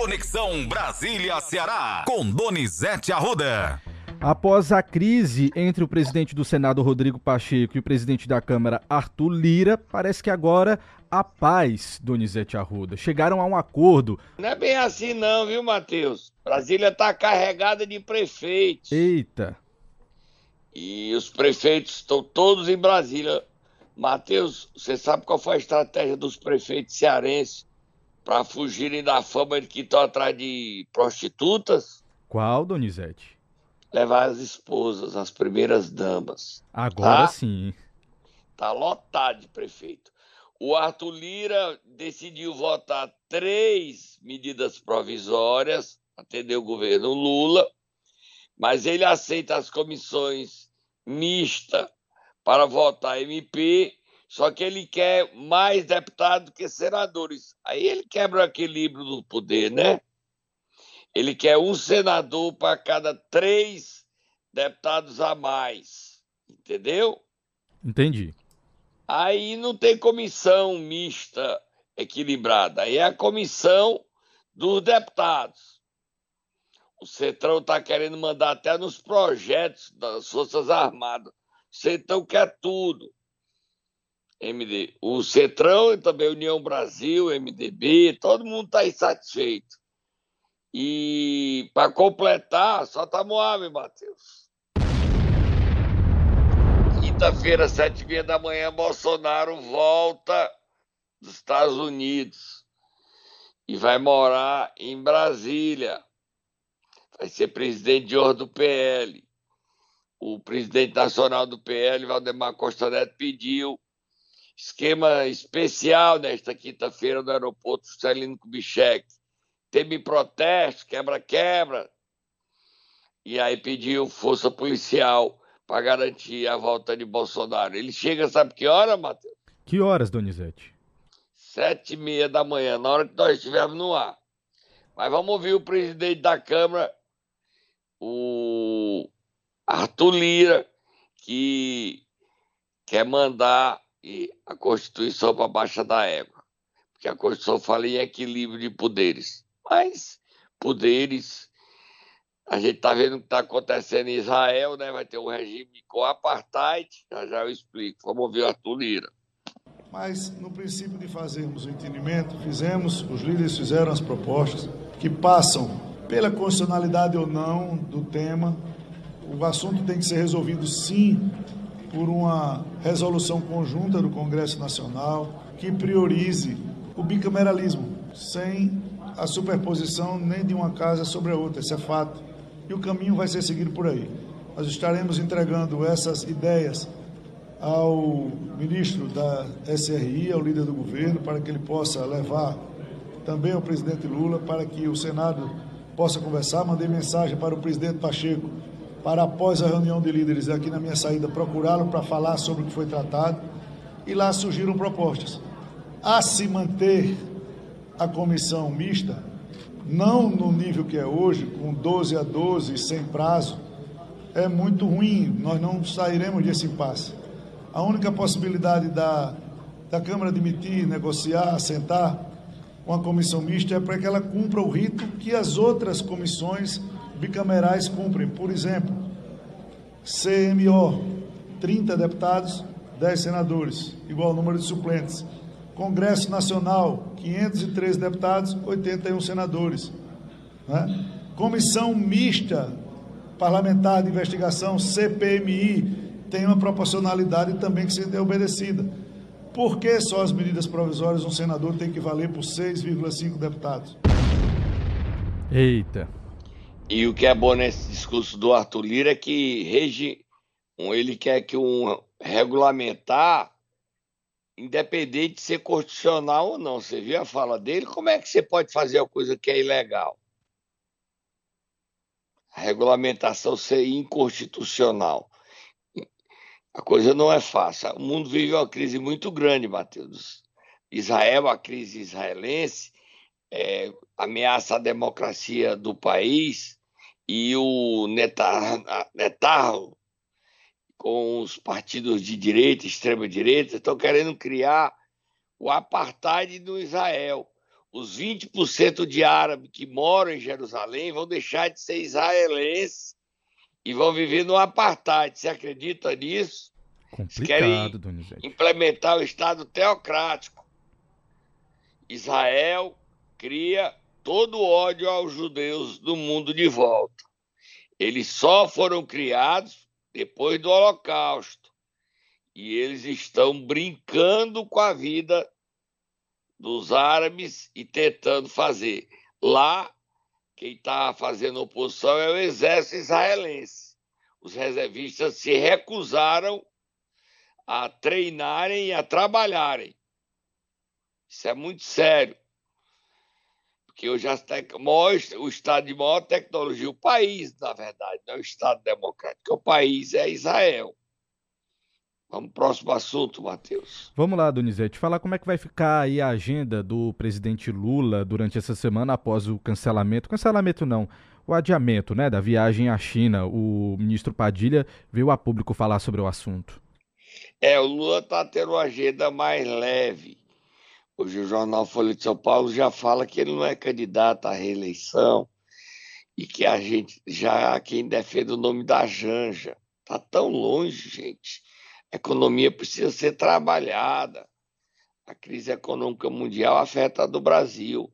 Conexão Brasília-Ceará, com Donizete Arruda. Após a crise entre o presidente do Senado, Rodrigo Pacheco, e o presidente da Câmara, Arthur Lira, parece que agora a paz, Donizete Arruda. Chegaram a um acordo. Não é bem assim não, viu, Matheus? Brasília está carregada de prefeitos. Eita. E os prefeitos estão todos em Brasília. Matheus, você sabe qual foi a estratégia dos prefeitos cearenses para fugirem da fama de que estão atrás de prostitutas? Qual, Donizete? Levar as esposas, as primeiras damas. Agora tá? sim. Tá lotado de prefeito. O Arthur Lira decidiu votar três medidas provisórias, atender o governo Lula, mas ele aceita as comissões mistas para votar MP, só que ele quer mais deputados que senadores. Aí ele quebra o equilíbrio do poder, né? Ele quer um senador para cada três deputados a mais. Entendeu? Entendi. Aí não tem comissão mista equilibrada. Aí é a comissão dos deputados. O Centrão está querendo mandar até nos projetos das Forças Armadas. O Centrão quer tudo. MD. O Centrão e também a União Brasil, MDB, todo mundo está insatisfeito. E para completar, só tá Moab, Matheus quinta-feira, sete e meia da manhã, Bolsonaro volta dos Estados Unidos e vai morar em Brasília. Vai ser presidente de honra do PL. O presidente nacional do PL, Valdemar Costa Neto, pediu esquema especial nesta quinta-feira no aeroporto Celino Kubitschek. Teve protesto, quebra-quebra. E aí pediu força policial para garantir a volta de Bolsonaro. Ele chega, sabe que hora, Matheus? Que horas, Donizete? Sete e meia da manhã, na hora que nós estivermos no ar. Mas vamos ouvir o presidente da Câmara, o Arthur Lira, que quer mandar a Constituição para baixa da égua. Porque a Constituição fala em equilíbrio de poderes. Mas poderes a gente está vendo o que está acontecendo em Israel, né? Vai ter um regime com apartheid, já já eu explico. Vamos ouvir o Arthur Lira. Mas, no princípio de fazermos o entendimento, fizemos, os líderes fizeram as propostas que passam pela constitucionalidade ou não do tema. O assunto tem que ser resolvido, sim, por uma resolução conjunta do Congresso Nacional que priorize o bicameralismo, sem a superposição nem de uma casa sobre a outra, isso é fato e o caminho vai ser seguido por aí. Nós estaremos entregando essas ideias ao ministro da SRI, ao líder do governo, para que ele possa levar também ao presidente Lula, para que o Senado possa conversar. Mandei mensagem para o presidente Pacheco, para após a reunião de líderes aqui na minha saída, procurá-lo para falar sobre o que foi tratado. E lá surgiram propostas. A se manter a comissão mista, não no nível que é hoje, com 12 a 12, sem prazo, é muito ruim, nós não sairemos desse impasse. A única possibilidade da, da Câmara admitir, negociar, sentar com a comissão mista é para que ela cumpra o rito que as outras comissões bicamerais cumprem. Por exemplo, CMO, 30 deputados, 10 senadores, igual número de suplentes. Congresso Nacional, 513 deputados, 81 senadores. Né? Comissão Mista Parlamentar de Investigação, CPMI, tem uma proporcionalidade também que ser obedecida. Por que só as medidas provisórias um senador tem que valer por 6,5 deputados? Eita. E o que é bom nesse discurso do Arthur Lira é que rege, ele quer que um regulamentar independente de ser constitucional ou não. Você viu a fala dele? Como é que você pode fazer uma coisa que é ilegal? A regulamentação ser inconstitucional. A coisa não é fácil. O mundo vive uma crise muito grande, Matheus. Israel, a crise israelense, é, ameaça a democracia do país e o Netanyahu com os partidos de direita, extrema-direita, estão querendo criar o apartheid no Israel. os 20% de árabes que moram em Jerusalém vão deixar de ser israelenses e vão viver no apartheid. Você acredita nisso? Complicado, Donizete. Implementar o Estado teocrático. Israel cria todo o ódio aos judeus do mundo de volta. Eles só foram criados depois do Holocausto. E eles estão brincando com a vida dos árabes e tentando fazer. Lá, quem está fazendo oposição é o exército israelense. Os reservistas se recusaram a treinarem e a trabalharem. Isso é muito sério. Porque hoje o Estado de maior tecnologia, o país, na verdade, não é o Estado democrático, o país é Israel. Vamos pro próximo assunto, Matheus. Vamos lá, Donizete. Falar como é que vai ficar aí a agenda do presidente Lula durante essa semana após o cancelamento. Cancelamento não, o adiamento né, da viagem à China. O ministro Padilha veio a público falar sobre o assunto. É, o Lula está tendo uma agenda mais leve. Hoje o jornal Folha de São Paulo já fala que ele não é candidato à reeleição e que a gente já quem defende o nome da Janja. Tá tão longe, gente a economia precisa ser trabalhada. A crise econômica mundial afeta a do Brasil.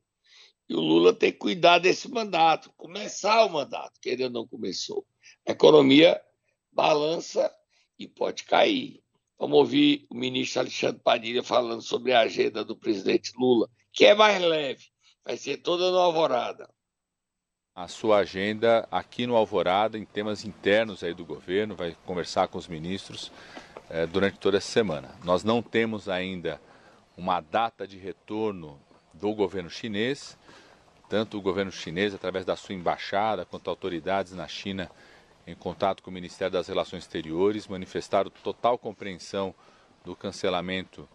E o Lula tem que cuidar desse mandato, começar o mandato, que ainda não começou. A economia balança e pode cair. Vamos ouvir o ministro Alexandre Padilha falando sobre a agenda do presidente Lula, que é mais leve, vai ser toda no Alvorada. A sua agenda aqui no Alvorada, em temas internos aí do governo, vai conversar com os ministros é, durante toda essa semana. Nós não temos ainda uma data de retorno do governo chinês, tanto o governo chinês, através da sua embaixada, quanto autoridades na China, em contato com o Ministério das Relações Exteriores, manifestaram total compreensão do cancelamento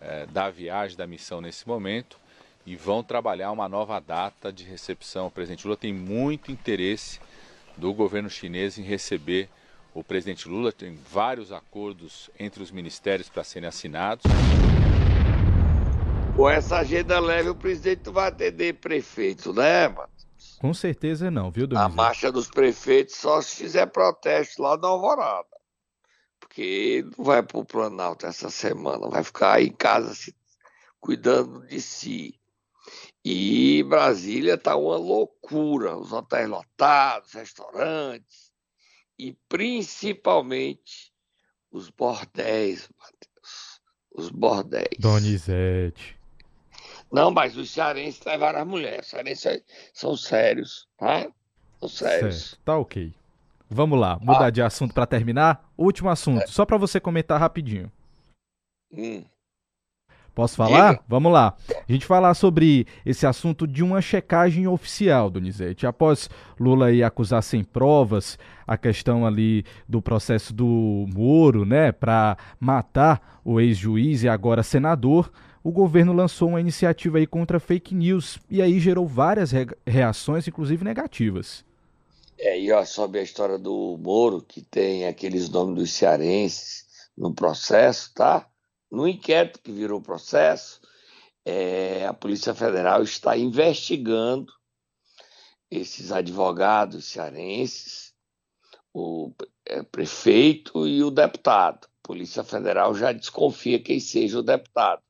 é, da viagem, da missão nesse momento, e vão trabalhar uma nova data de recepção. O presidente Lula tem muito interesse do governo chinês em receber o presidente Lula tem vários acordos entre os ministérios para serem assinados. Com essa agenda leve, o presidente vai atender prefeito, né, mano? Com certeza não, viu, Donizete? A marcha dos prefeitos só se fizer protesto lá na Alvorada. Porque não vai para o Planalto essa semana, vai ficar aí em casa se, cuidando de si. E Brasília tá uma loucura, os hotéis lotados, restaurantes, e principalmente os bordéis, Matheus. Os bordéis. Donizete. Não, mas os cearenses levaram as mulheres. Os cearenses são sérios, tá? São sérios. Certo, tá ok. Vamos lá, mudar ah. de assunto para terminar. Último assunto, é. só para você comentar rapidinho. Hum. Posso falar? Diga. Vamos lá. A gente falar sobre esse assunto de uma checagem oficial, Donizete. Após Lula aí acusar sem provas a questão ali do processo do Moro, né, para matar o ex-juiz e agora senador, o governo lançou uma iniciativa aí contra fake news e aí gerou várias re reações, inclusive negativas. É, e ó, sobre a história do Moro, que tem aqueles nomes dos cearenses no processo, tá? No inquérito que virou processo, é, a Polícia Federal está investigando esses advogados cearenses, o é, prefeito e o deputado. A Polícia Federal já desconfia quem seja o deputado.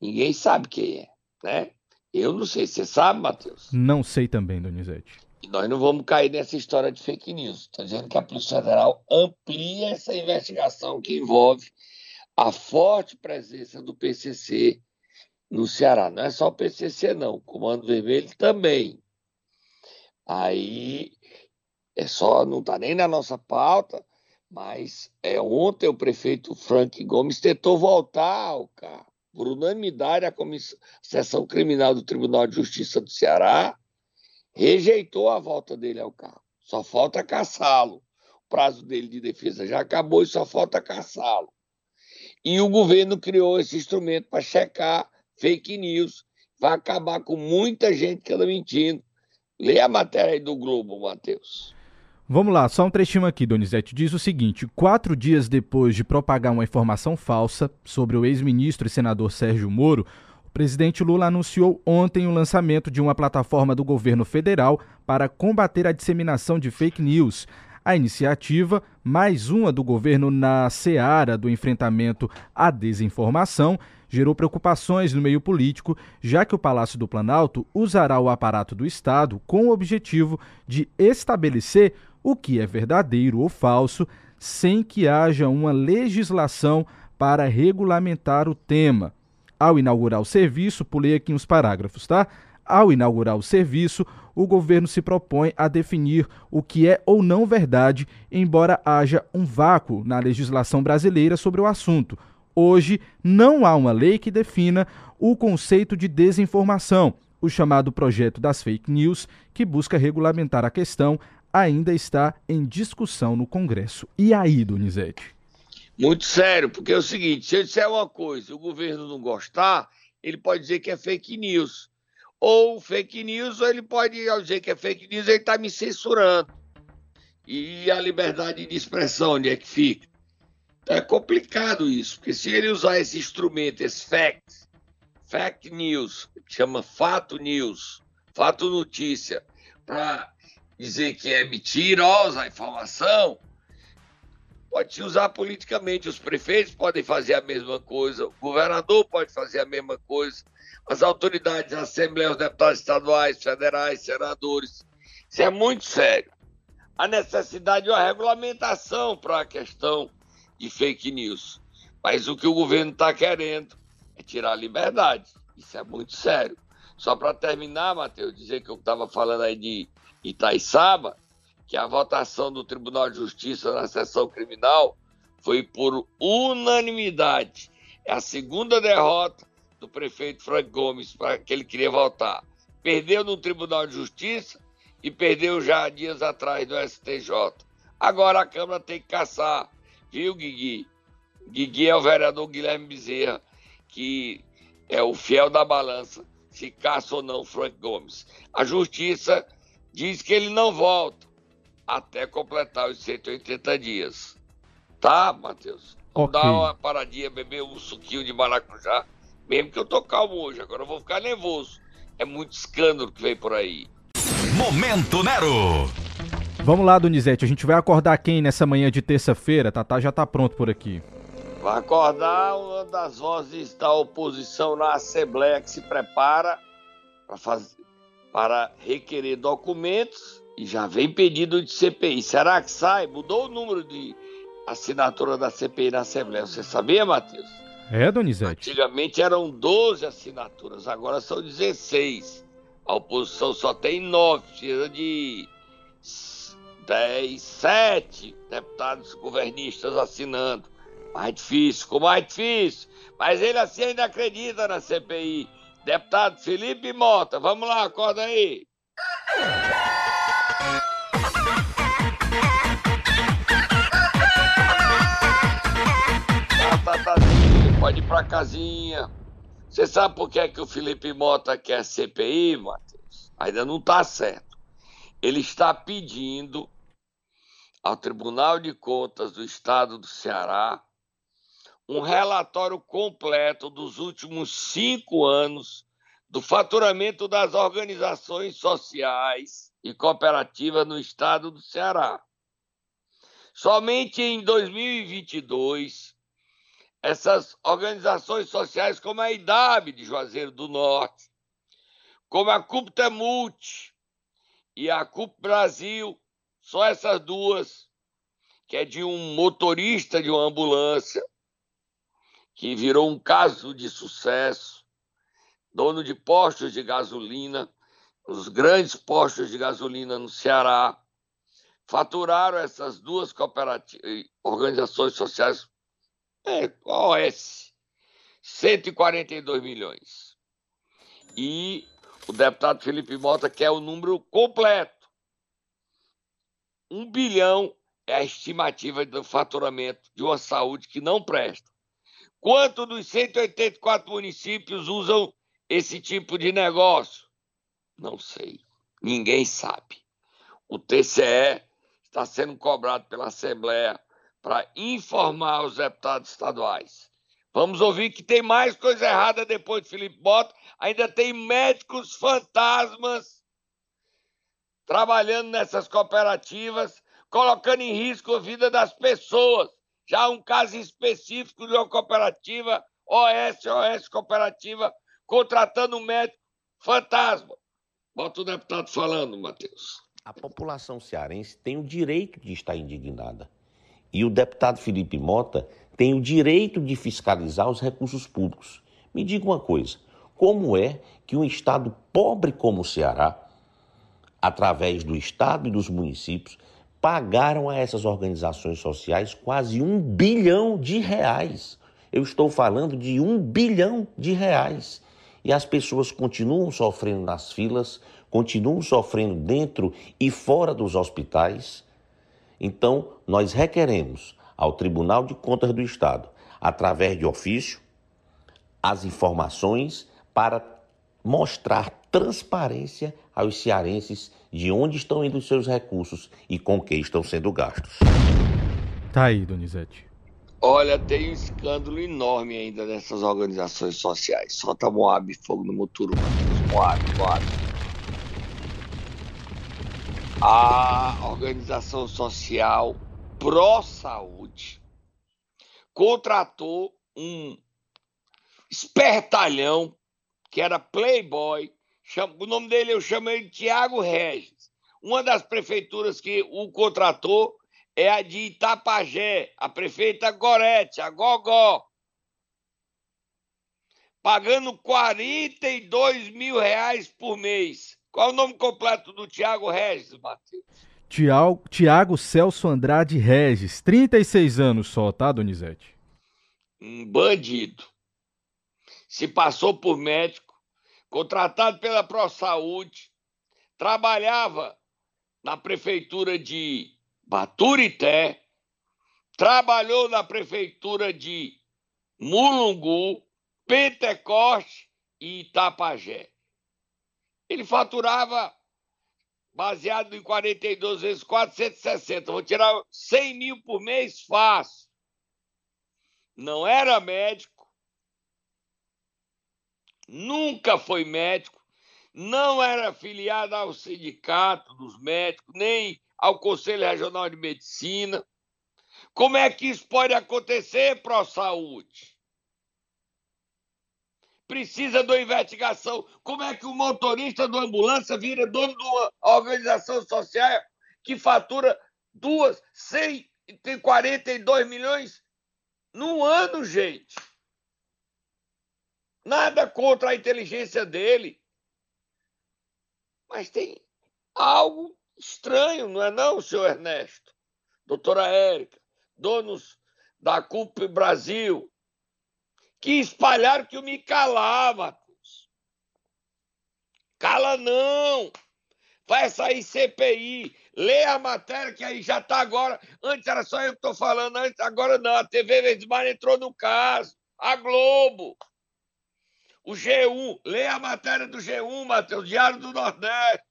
Ninguém sabe quem é, né? Eu não sei. Você sabe, Matheus? Não sei também, Donizete. E nós não vamos cair nessa história de fake news. Estou dizendo que a Polícia Federal amplia essa investigação que envolve a forte presença do PCC no Ceará. Não é só o PCC, não. O Comando Vermelho também. Aí é só, não está nem na nossa pauta, mas é, ontem o prefeito Frank Gomes tentou voltar ao carro. Por unanimidade, a comissão, seção criminal do Tribunal de Justiça do Ceará rejeitou a volta dele ao carro. Só falta caçá-lo. O prazo dele de defesa já acabou e só falta caçá-lo. E o governo criou esse instrumento para checar fake news. Vai acabar com muita gente que anda mentindo. Lê a matéria aí do Globo, Matheus. Vamos lá, só um trechinho aqui, Donizete. Diz o seguinte: quatro dias depois de propagar uma informação falsa sobre o ex-ministro e senador Sérgio Moro, presidente Lula anunciou ontem o lançamento de uma plataforma do governo federal para combater a disseminação de fake news. A iniciativa, mais uma do governo na seara do enfrentamento à desinformação, gerou preocupações no meio político, já que o Palácio do Planalto usará o aparato do Estado com o objetivo de estabelecer o que é verdadeiro ou falso, sem que haja uma legislação para regulamentar o tema. Ao inaugurar o serviço, pulei aqui uns parágrafos, tá? Ao inaugurar o serviço, o governo se propõe a definir o que é ou não verdade, embora haja um vácuo na legislação brasileira sobre o assunto. Hoje, não há uma lei que defina o conceito de desinformação. O chamado projeto das fake news, que busca regulamentar a questão, ainda está em discussão no Congresso. E aí, Donizete? Muito sério, porque é o seguinte: se eu disser uma coisa e o governo não gostar, ele pode dizer que é fake news. Ou fake news, ou ele pode dizer que é fake news, ele está me censurando. E a liberdade de expressão, onde é que fica? Então é complicado isso, porque se ele usar esse instrumento, esse fact, fact news, chama fato news, fato notícia, para dizer que é mentirosa a informação, pode se usar politicamente. Os prefeitos podem fazer a mesma coisa, o governador pode fazer a mesma coisa, as autoridades, a Assembleia, os deputados estaduais, federais, senadores. Isso é muito sério. A necessidade de uma regulamentação para a questão de fake news. Mas o que o governo está querendo é tirar a liberdade. Isso é muito sério. Só para terminar, Matheus, dizer que eu estava falando aí de Itaiçaba, que a votação do Tribunal de Justiça na sessão criminal foi por unanimidade. É a segunda derrota do prefeito Frank Gomes para que ele queria votar. Perdeu no Tribunal de Justiça e perdeu já dias atrás do STJ. Agora a Câmara tem que caçar, viu, Guigui? Guigui é o vereador Guilherme Bezerra, que é o fiel da balança, se caça ou não Frank Gomes. A Justiça diz que ele não volta até completar os 180 dias. Tá, Matheus? Vamos okay. dar uma paradinha, beber um suquinho de maracujá. Mesmo que eu tô calmo hoje, agora eu vou ficar nervoso. É muito escândalo que vem por aí. Momento Nero! Vamos lá, Donizete, a gente vai acordar quem nessa manhã de terça-feira? Tatá já tá pronto por aqui. Vai acordar uma das vozes da oposição na Assembleia que se prepara para, fazer, para requerer documentos e já vem pedido de CPI. Será que sai? Mudou o número de assinatura da CPI na Assembleia. Você sabia, Matheus? É, Donizete. Antigamente eram 12 assinaturas, agora são 16. A oposição só tem 9, precisa de 10, 7 deputados governistas assinando. Mais difícil, ficou mais difícil. Mas ele assim ainda acredita na CPI. Deputado Felipe Mota, vamos lá, acorda aí. pode ir para casinha. Você sabe por que, é que o Felipe Mota quer CPI, Matheus? Ainda não está certo. Ele está pedindo ao Tribunal de Contas do Estado do Ceará um relatório completo dos últimos cinco anos do faturamento das organizações sociais e cooperativas no estado do Ceará. Somente em 2022, essas organizações sociais como a IDAB de Juazeiro do Norte, como a CUPTEMULT e a CUP Brasil, só essas duas, que é de um motorista de uma ambulância, que virou um caso de sucesso, dono de postos de gasolina, os grandes postos de gasolina no Ceará, faturaram essas duas cooperativas, organizações sociais é, OS, 142 milhões. E o deputado Felipe Mota quer o número completo. Um bilhão é a estimativa do faturamento de uma saúde que não presta. Quanto dos 184 municípios usam esse tipo de negócio? Não sei. Ninguém sabe. O TCE está sendo cobrado pela Assembleia para informar os deputados estaduais, Vamos ouvir que tem mais coisa errada depois de Felipe Mota. Ainda tem médicos fantasmas trabalhando nessas cooperativas, colocando em risco a vida das pessoas. Já um caso específico de uma cooperativa, OS, OS Cooperativa, contratando um médico fantasma. Bota o deputado falando, Matheus. A população cearense tem o direito de estar indignada. E o deputado Felipe Mota tem o direito de fiscalizar os recursos públicos. Me diga uma coisa: como é que um estado pobre como o Ceará, através do estado e dos municípios, pagaram a essas organizações sociais quase um bilhão de reais? Eu estou falando de um bilhão de reais. E as pessoas continuam sofrendo nas filas, continuam sofrendo dentro e fora dos hospitais. Então, nós requeremos ao Tribunal de Contas do Estado, através de ofício, as informações para mostrar transparência aos cearenses de onde estão indo os seus recursos e com que estão sendo gastos. Tá aí, Donizete. Olha, tem um escândalo enorme ainda nessas organizações sociais. Solta Moab, fogo no Muturu, Moab, Moab. A organização social pró-saúde contratou um espertalhão que era playboy, o nome dele eu chamei de Tiago Regis. Uma das prefeituras que o contratou é a de Itapajé, a prefeita Gorete, a Gogó, pagando 42 mil reais por mês. Qual é o nome completo do Tiago Regis, Matheus? Tiago Celso Andrade Regis, 36 anos só, tá, Donizete? Um bandido. Se passou por médico, contratado pela ProSaúde, trabalhava na prefeitura de Baturité, trabalhou na prefeitura de Mulungu, Pentecoste e Itapajé. Ele faturava baseado em 42 vezes 460. Vou tirar 100 mil por mês fácil. Não era médico, nunca foi médico, não era afiliado ao sindicato dos médicos, nem ao Conselho Regional de Medicina. Como é que isso pode acontecer, Pro Saúde? precisa de uma investigação. Como é que o motorista do ambulância vira dono de uma organização social que fatura duas, 142 milhões num ano, gente? Nada contra a inteligência dele. Mas tem algo estranho, não é não, senhor Ernesto? Doutora Érica, donos da CUP Brasil, que espalharam que eu me calava. Cala não! Vai sair CPI. Lê a matéria que aí já está agora. Antes era só eu que estou falando, agora não. A TV Vesmar entrou no caso. A Globo. O G1. Lê a matéria do G1, Matheus. Diário do Nordeste.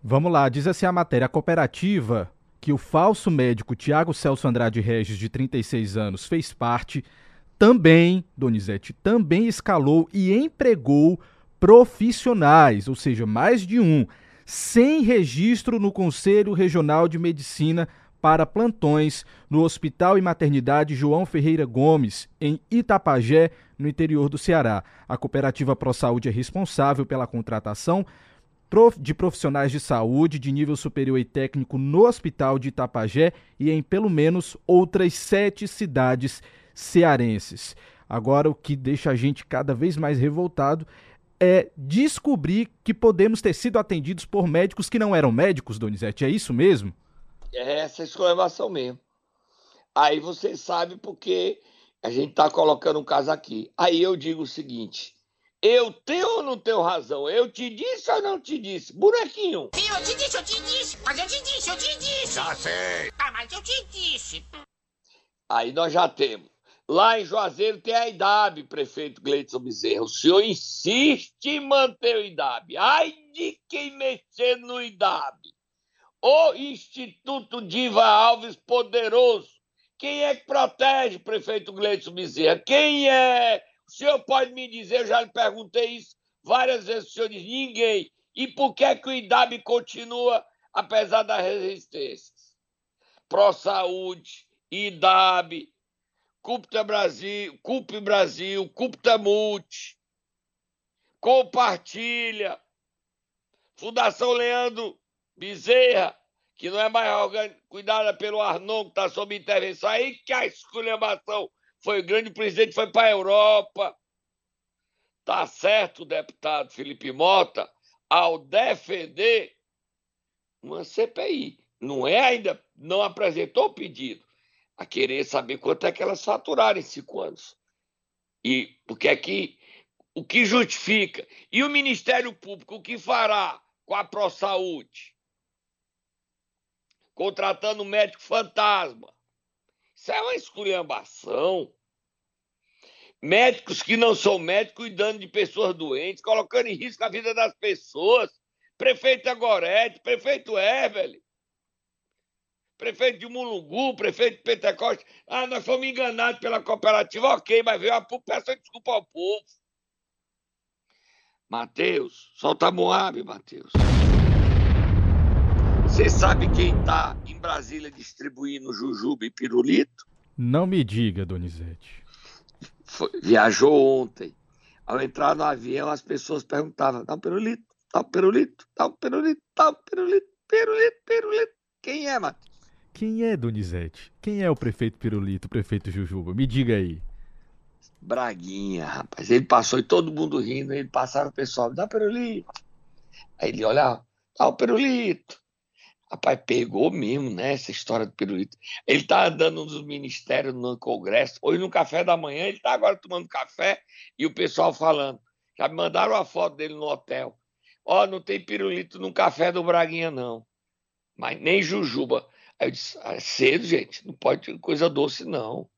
Vamos lá. Diz assim a matéria. A cooperativa que o falso médico Tiago Celso Andrade Regis, de 36 anos, fez parte também, Donizete, também escalou e empregou profissionais, ou seja, mais de um, sem registro no Conselho Regional de Medicina para plantões no Hospital e Maternidade João Ferreira Gomes, em Itapajé, no interior do Ceará. A cooperativa ProSaúde é responsável pela contratação de profissionais de saúde de nível superior e técnico no Hospital de Itapajé e em pelo menos outras sete cidades cearenses. Agora, o que deixa a gente cada vez mais revoltado é descobrir que podemos ter sido atendidos por médicos que não eram médicos, Donizete. É isso mesmo? É essa exclamação mesmo. Aí você sabe porque a gente está colocando um caso aqui. Aí eu digo o seguinte: eu tenho ou não tenho razão? Eu te disse ou não te disse? Bonequinho. Sim, eu te disse, eu te disse. Mas eu te disse, eu te disse. Já sei. Ah, mas eu te disse. Aí nós já temos. Lá em Juazeiro tem a IDAB, prefeito Gleidson Bezerra. O senhor insiste em manter o IDAB. Ai de quem mexer no IDAB. O Instituto Diva Alves Poderoso, Quem é que protege, prefeito Gleison Bezerra? Quem é? O senhor pode me dizer, eu já lhe perguntei isso várias vezes, o senhor diz ninguém. E por que, é que o IDAB continua, apesar das resistências? Pro Saúde, IDAB, Cupta Brasil, Cup Brasil, Cupta Multi, Compartilha, Fundação Leandro Bezerra, que não é mais cuidada pelo Arnon, que está sob intervenção, aí que a esculhambação foi grande, o presidente foi para a Europa. Tá certo deputado Felipe Mota ao defender uma CPI. Não é ainda, não apresentou o pedido, a querer saber quanto é que elas faturaram em cinco anos. E porque é que o que justifica? E o Ministério Público, o que fará com a ProSaúde? Contratando um médico fantasma. Isso é uma esculhambação. Médicos que não são médicos cuidando de pessoas doentes, colocando em risco a vida das pessoas. Prefeito Agorete, prefeito Evelyn, prefeito de Mulungu, prefeito de Pentecoste. Ah, nós fomos enganados pela cooperativa, ok, mas veio a público, peça desculpa ao povo. Matheus, solta a Moab, Matheus. Você sabe quem está em Brasília distribuindo jujuba e pirulito? Não me diga, Donizete. Foi, viajou ontem. Ao entrar no avião, as pessoas perguntavam: dá um pirulito, dá um pirulito, dá um pirulito, dá um pirulito, pirulito, pirulito. Quem é, Matheus? Quem é, Donizete? Quem é o prefeito Pirulito, o prefeito Jujuba? Me diga aí. Braguinha, rapaz. Ele passou e todo mundo rindo. Ele passava o pessoal, dá pirulito. Aí ele olhava, dá o pirulito. Rapaz, pegou mesmo, né? Essa história do pirulito. Ele tá andando nos ministérios, no Congresso. Hoje, no café da manhã, ele tá agora tomando café e o pessoal falando. Já me mandaram a foto dele no hotel. Ó, oh, não tem pirulito no café do Braguinha, não. Mas nem jujuba. Aí eu disse, ah, é cedo, gente. Não pode ter coisa doce, não.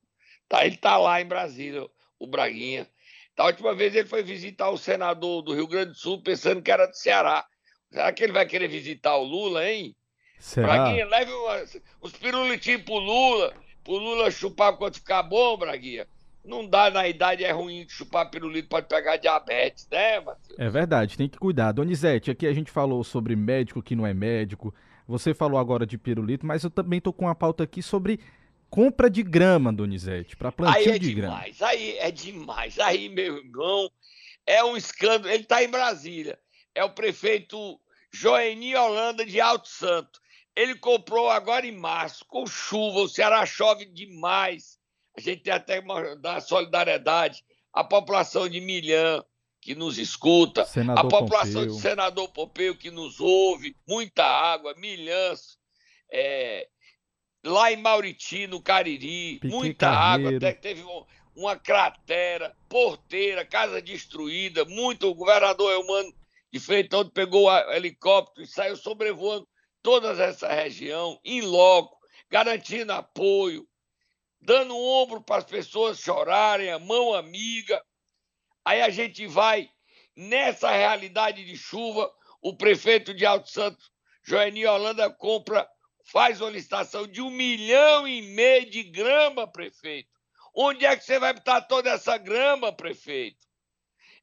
Tá, ele tá lá em Brasília, o Braguinha. Da última vez ele foi visitar o senador do Rio Grande do Sul, pensando que era do Ceará. Será que ele vai querer visitar o Lula, hein? Será? Braguinha, leve umas, uns pirulitinhos pro Lula, pro Lula chupar quando ficar bom, Braguinha. Não dá, na idade é ruim de chupar pirulito, pode pegar diabetes, né, Matheus? É verdade, tem que cuidar. Donizete, aqui a gente falou sobre médico que não é médico, você falou agora de pirulito, mas eu também tô com uma pauta aqui sobre compra de grama, Donizete, para plantio aí é de demais, grama. Aí é demais, aí, meu irmão, é um escândalo. Ele tá em Brasília, é o prefeito Joeni Holanda de Alto Santo. Ele comprou agora em março, com chuva, o Ceará chove demais. A gente tem até uma da solidariedade. À população de Milhã, que nos escuta, Senador a população Pompeu. de Senador Pompeu, que nos ouve, muita água, Milhãs, é, lá em Mauriti, no Cariri, Piqui muita água, até que teve um- uma cratera, porteira, casa destruída, muito. O governador Elmano de Freitas pegou o helicóptero e saiu sobrevoando toda essa região, em loco, garantindo apoio, dando um ombro para as pessoas chorarem, a mão amiga. Aí a gente vai nessa realidade de chuva, o prefeito de Alto Santo, Joeni Holanda, compra, faz uma licitação de um milhão e meio de grama, prefeito. Onde é que você vai botar toda essa grama, prefeito?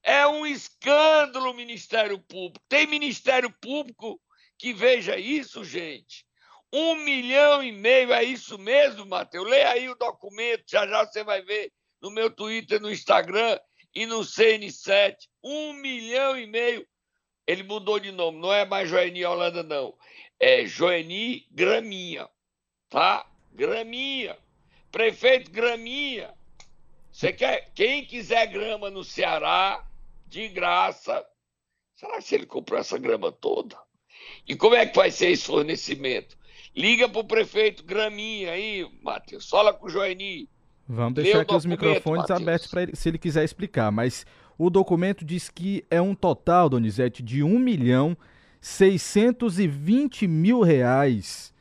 É um escândalo o Ministério Público. Tem Ministério Público que veja isso, gente. Um milhão e meio, é isso mesmo, Matheus? Leia aí o documento, já já você vai ver no meu Twitter, no Instagram e no CN7. Um milhão e meio. Ele mudou de nome, não é mais Joeni Holanda, não. É Joeni Graminha, tá? Graminha. Prefeito Graminha. Você quer, quem quiser grama no Ceará, de graça. Será que ele comprou essa grama toda? E como é que vai ser esse fornecimento? Liga para o prefeito Graminha aí, Matheus. Fala com o Joeni. Vamos deixar aqui os microfones Matheus. abertos para ele, se ele quiser explicar, mas o documento diz que é um total, Donizete, de 1 milhão 620 mil reais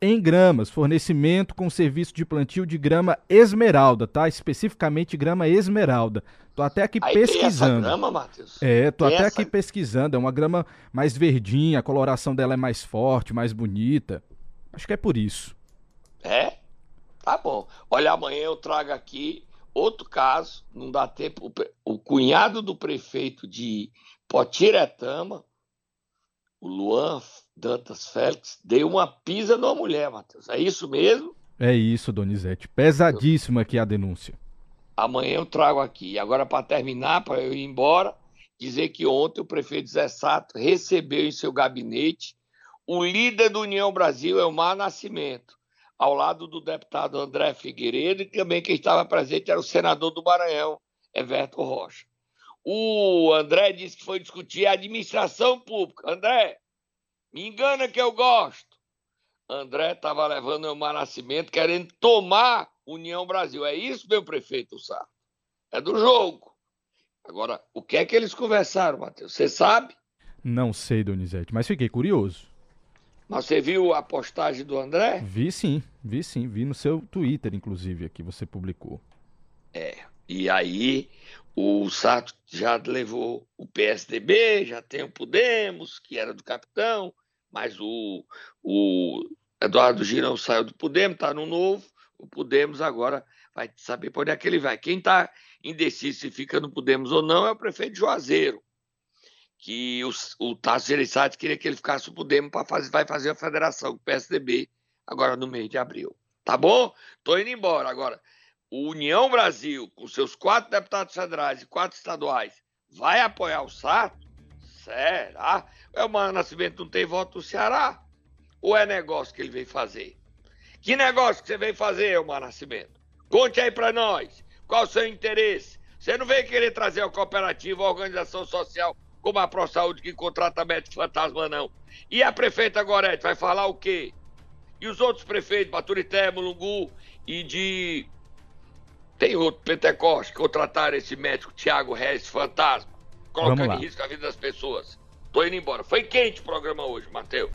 em gramas, fornecimento com serviço de plantio de grama esmeralda, tá? Especificamente grama esmeralda. Tô até aqui Aí tem pesquisando. grama, Matheus? É, tô Tem até essa- aqui pesquisando. É uma grama mais verdinha, a coloração dela é mais forte, mais bonita. Acho que é por isso. É? Tá bom. Olha, amanhã eu trago aqui outro caso, não dá tempo. O, o cunhado do prefeito de Potiretama, o Luan Dantas Félix, deu uma pisa numa mulher, Matheus. É isso mesmo? É isso, Donizete. Pesadíssima aqui a denúncia. Amanhã eu trago aqui. Agora, para terminar, para eu ir embora, dizer que ontem o prefeito Zé Sato recebeu em seu gabinete o líder do União Brasil, Elmar Nascimento, ao lado do deputado André Figueiredo, e também quem estava presente era o senador do Maranhão, Everton Rocha. O André disse que foi discutir a administração pública. André, me engana que eu gosto. André estava levando o Elmar Nascimento querendo tomar União Brasil. É isso, meu prefeito Sá? É do jogo. Agora, o que é que eles conversaram, Matheus? Você sabe? Não sei, Donizete, mas fiquei curioso. Mas você viu a postagem do André? Vi sim, vi sim, vi no seu Twitter, inclusive, aqui você publicou. É, e aí o Sato já levou o PSDB, já tem o Podemos, que era do capitão, mas o, o Eduardo Girão saiu do Podemos, está no novo, o Podemos agora vai saber para onde é que ele vai. Quem está indeciso se fica no Podemos ou não é o prefeito Juazeiro, que o, o Tasso Gereissati queria que ele ficasse no Podemos para fazer, vai fazer a federação com o PSDB agora no mês de abril. Tá bom? Tô indo embora. Agora, o União Brasil, com seus quatro deputados federais e quatro estaduais, vai apoiar o Sato? Será? É o Mano Nascimento não tem voto no Ceará? Ou é negócio que ele veio fazer? Que negócio que você veio fazer, Mano Nascimento? Conte aí para nós. Qual o seu interesse? Você não veio querer trazer a cooperativa, a organização social, como a ProSaúde que contrata médico fantasma, não. E a prefeita Gorete vai falar o quê? E os outros prefeitos, Baturité, Mulungu e de tem outro Pentecoste contrataram esse médico Tiago Reis, fantasma, colocando em risco a vida das pessoas. Tô indo embora. Foi quente o programa hoje, Matheus.